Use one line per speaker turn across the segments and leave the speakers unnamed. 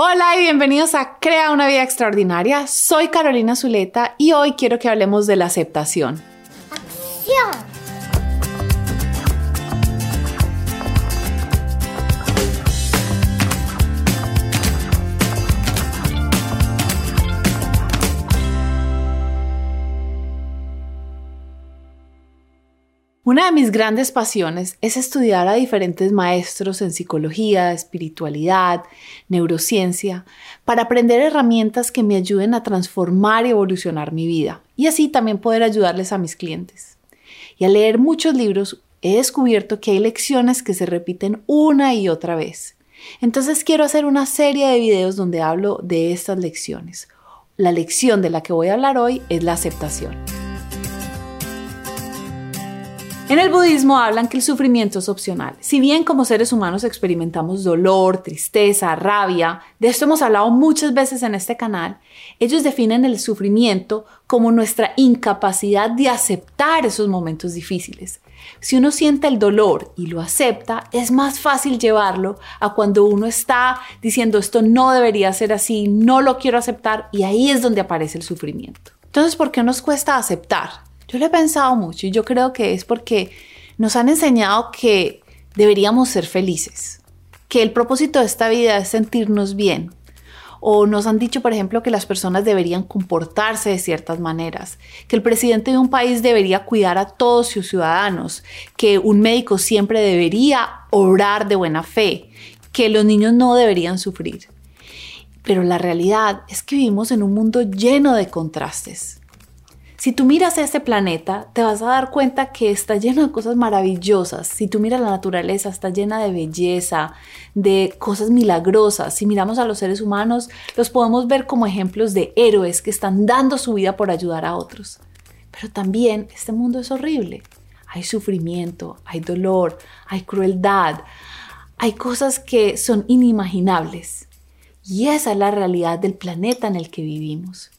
Hola y bienvenidos a Crea una vida extraordinaria. Soy Carolina Zuleta y hoy quiero que hablemos de la aceptación. ¡Acción! Una de mis grandes pasiones es estudiar a diferentes maestros en psicología, espiritualidad, neurociencia, para aprender herramientas que me ayuden a transformar y evolucionar mi vida y así también poder ayudarles a mis clientes. Y al leer muchos libros he descubierto que hay lecciones que se repiten una y otra vez. Entonces quiero hacer una serie de videos donde hablo de estas lecciones. La lección de la que voy a hablar hoy es la aceptación. En el budismo hablan que el sufrimiento es opcional. Si bien como seres humanos experimentamos dolor, tristeza, rabia, de esto hemos hablado muchas veces en este canal, ellos definen el sufrimiento como nuestra incapacidad de aceptar esos momentos difíciles. Si uno siente el dolor y lo acepta, es más fácil llevarlo a cuando uno está diciendo esto no debería ser así, no lo quiero aceptar y ahí es donde aparece el sufrimiento. Entonces, ¿por qué nos cuesta aceptar? Yo lo he pensado mucho y yo creo que es porque nos han enseñado que deberíamos ser felices, que el propósito de esta vida es sentirnos bien. O nos han dicho, por ejemplo, que las personas deberían comportarse de ciertas maneras, que el presidente de un país debería cuidar a todos sus ciudadanos, que un médico siempre debería orar de buena fe, que los niños no deberían sufrir. Pero la realidad es que vivimos en un mundo lleno de contrastes si tú miras a este planeta, te vas a dar cuenta que está lleno de cosas maravillosas. Si tú miras la naturaleza, está llena de belleza, de cosas milagrosas. Si miramos a los seres humanos, los podemos ver como ejemplos de héroes que están dando su vida por ayudar a otros. Pero también este mundo es horrible. Hay sufrimiento, hay dolor, hay crueldad, hay cosas que son inimaginables. Y esa es la realidad del planeta en el que vivimos.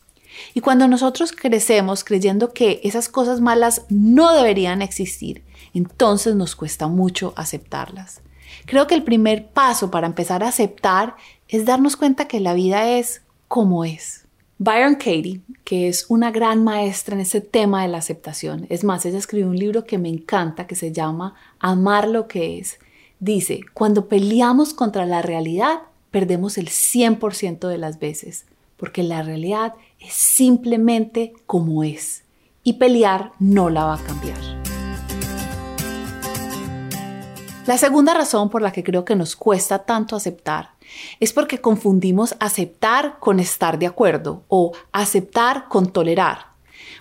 Y cuando nosotros crecemos creyendo que esas cosas malas no deberían existir, entonces nos cuesta mucho aceptarlas. Creo que el primer paso para empezar a aceptar es darnos cuenta que la vida es como es. Byron Katie, que es una gran maestra en ese tema de la aceptación, es más, ella escribió un libro que me encanta que se llama Amar lo que es. Dice, cuando peleamos contra la realidad, perdemos el 100% de las veces porque la realidad es simplemente como es y pelear no la va a cambiar. La segunda razón por la que creo que nos cuesta tanto aceptar es porque confundimos aceptar con estar de acuerdo o aceptar con tolerar.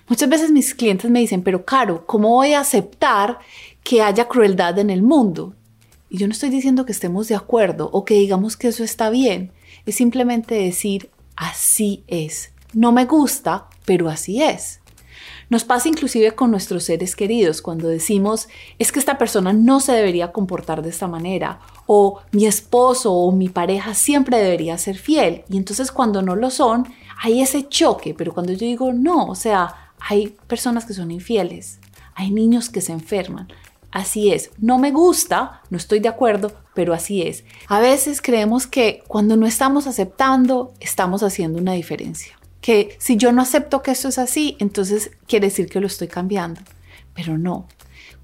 Muchas veces mis clientes me dicen, pero Caro, ¿cómo voy a aceptar que haya crueldad en el mundo? Y yo no estoy diciendo que estemos de acuerdo o que digamos que eso está bien, es simplemente decir, así es. No me gusta, pero así es. Nos pasa inclusive con nuestros seres queridos cuando decimos es que esta persona no se debería comportar de esta manera o mi esposo o mi pareja siempre debería ser fiel y entonces cuando no lo son hay ese choque, pero cuando yo digo no, o sea, hay personas que son infieles, hay niños que se enferman, Así es, no me gusta, no estoy de acuerdo, pero así es. A veces creemos que cuando no estamos aceptando, estamos haciendo una diferencia. Que si yo no acepto que esto es así, entonces quiere decir que lo estoy cambiando. Pero no.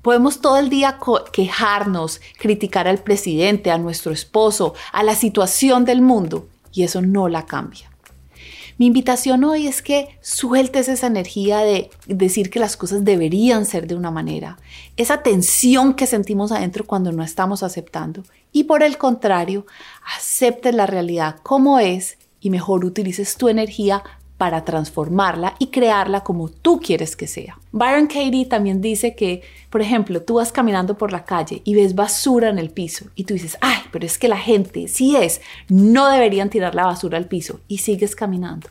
Podemos todo el día quejarnos, criticar al presidente, a nuestro esposo, a la situación del mundo, y eso no la cambia. Mi invitación hoy es que sueltes esa energía de decir que las cosas deberían ser de una manera, esa tensión que sentimos adentro cuando no estamos aceptando y por el contrario, aceptes la realidad como es y mejor utilices tu energía para transformarla y crearla como tú quieres que sea. Byron Katie también dice que, por ejemplo, tú vas caminando por la calle y ves basura en el piso y tú dices, ay, pero es que la gente, si es, no deberían tirar la basura al piso y sigues caminando.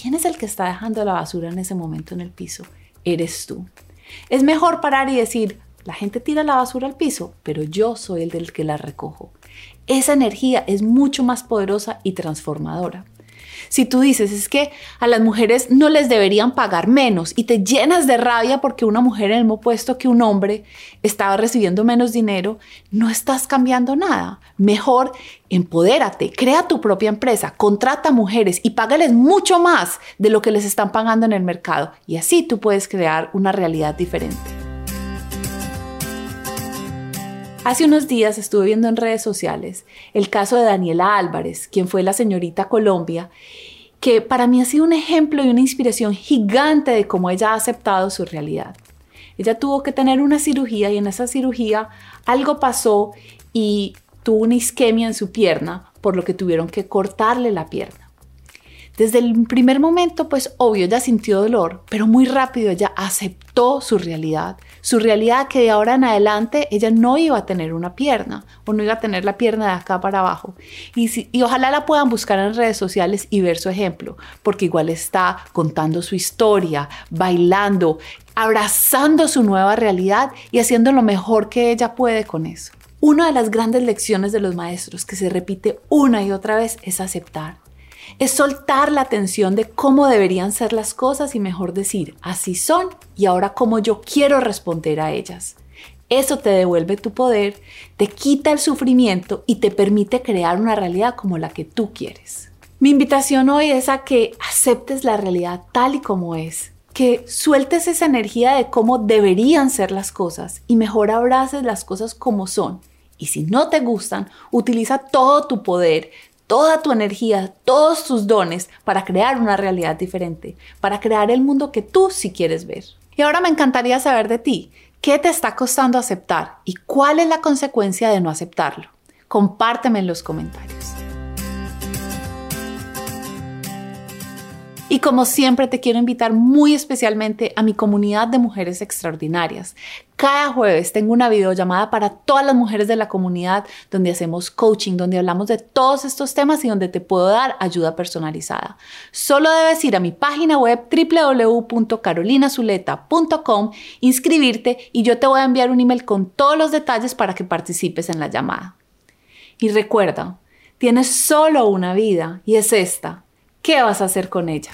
¿Quién es el que está dejando la basura en ese momento en el piso? Eres tú. Es mejor parar y decir, la gente tira la basura al piso, pero yo soy el del que la recojo. Esa energía es mucho más poderosa y transformadora. Si tú dices es que a las mujeres no les deberían pagar menos y te llenas de rabia porque una mujer en el mismo puesto que un hombre estaba recibiendo menos dinero, no estás cambiando nada. Mejor empodérate, crea tu propia empresa, contrata mujeres y págales mucho más de lo que les están pagando en el mercado y así tú puedes crear una realidad diferente. Hace unos días estuve viendo en redes sociales el caso de Daniela Álvarez, quien fue la señorita Colombia, que para mí ha sido un ejemplo y una inspiración gigante de cómo ella ha aceptado su realidad. Ella tuvo que tener una cirugía y en esa cirugía algo pasó y tuvo una isquemia en su pierna, por lo que tuvieron que cortarle la pierna. Desde el primer momento, pues obvio, ella sintió dolor, pero muy rápido ella aceptó su realidad. Su realidad que de ahora en adelante ella no iba a tener una pierna o no iba a tener la pierna de acá para abajo. Y, ojalá la puedan buscar en redes sociales y ver su ejemplo, porque igual está contando su historia, bailando, abrazando su nueva realidad y haciendo lo mejor que ella puede con eso. Una de las grandes lecciones de los maestros que se repite una y otra vez es aceptar es soltar la tensión de cómo deberían ser las cosas y mejor decir, así son y ahora cómo yo quiero responder a ellas. Eso te devuelve tu poder, te quita el sufrimiento y te permite crear una realidad como la que tú quieres. Mi invitación hoy es a que aceptes la realidad tal y como es, que sueltes esa energía de cómo deberían ser las cosas y mejor abraces las cosas como son. Y si no te gustan, utiliza todo tu poder, toda tu energía, todos tus dones para crear una realidad diferente, para crear el mundo que tú sí quieres ver. Y ahora me encantaría saber de ti, ¿qué te está costando aceptar y cuál es la consecuencia de no aceptarlo? Compárteme en los comentarios. Y como siempre te quiero invitar muy especialmente a mi comunidad de mujeres extraordinarias. Cada jueves tengo una videollamada para todas las mujeres de la comunidad donde hacemos coaching, donde hablamos de todos estos temas y donde te puedo dar ayuda personalizada. Solo debes ir a mi página web www.carolinazuleta.com, inscribirte y yo te voy a enviar un email con todos los detalles para que participes en la llamada. Y recuerda, tienes solo una vida y es esta ¿Qué vas a hacer con ella?